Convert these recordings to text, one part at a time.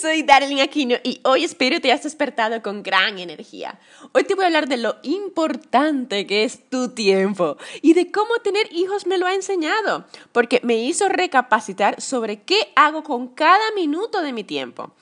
soy Darlene Aquino y hoy espero te hayas despertado con gran energía. Hoy te voy a hablar de lo importante que es tu tiempo y de cómo tener hijos me lo ha enseñado, porque me hizo recapacitar sobre qué hago con cada minuto de mi tiempo.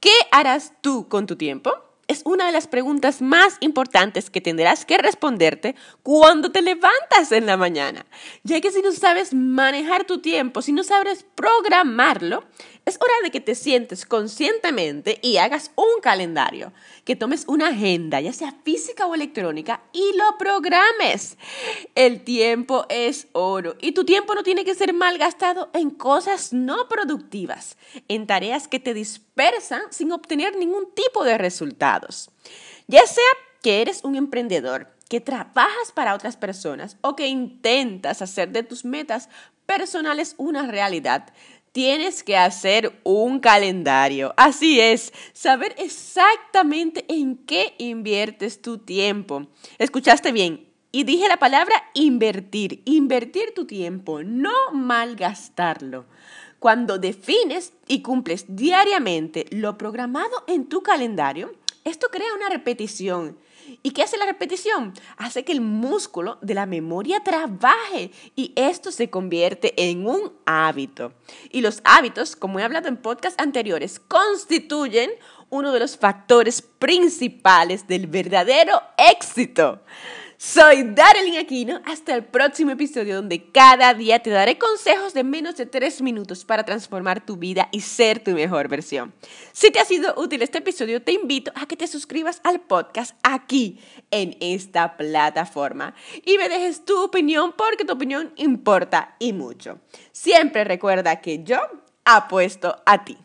¿Qué harás tú con tu tiempo? es una de las preguntas más importantes que tendrás que responderte cuando te levantas en la mañana, ya que si no sabes manejar tu tiempo, si no sabes programarlo, es hora de que te sientes conscientemente y hagas un calendario, que tomes una agenda, ya sea física o electrónica, y lo programes. El tiempo es oro y tu tiempo no tiene que ser malgastado en cosas no productivas, en tareas que te dispersan sin obtener ningún tipo de resultados. Ya sea que eres un emprendedor, que trabajas para otras personas o que intentas hacer de tus metas personales una realidad. Tienes que hacer un calendario. Así es, saber exactamente en qué inviertes tu tiempo. ¿Escuchaste bien? Y dije la palabra invertir, invertir tu tiempo, no malgastarlo. Cuando defines y cumples diariamente lo programado en tu calendario, esto crea una repetición ¿Y qué hace la repetición? Hace que el músculo de la memoria trabaje y esto se convierte en un hábito. Y los hábitos, como he hablado en podcasts anteriores, constituyen uno de los factores principales del verdadero éxito. Soy Darlene Aquino. Hasta el próximo episodio donde cada día te daré consejos de menos de tres minutos para transformar tu vida y ser tu mejor versión. Si te ha sido útil este episodio, te invito a que te suscribas al podcast aquí en esta plataforma y me dejes tu opinión porque tu opinión importa y mucho. Siempre recuerda que yo apuesto a ti.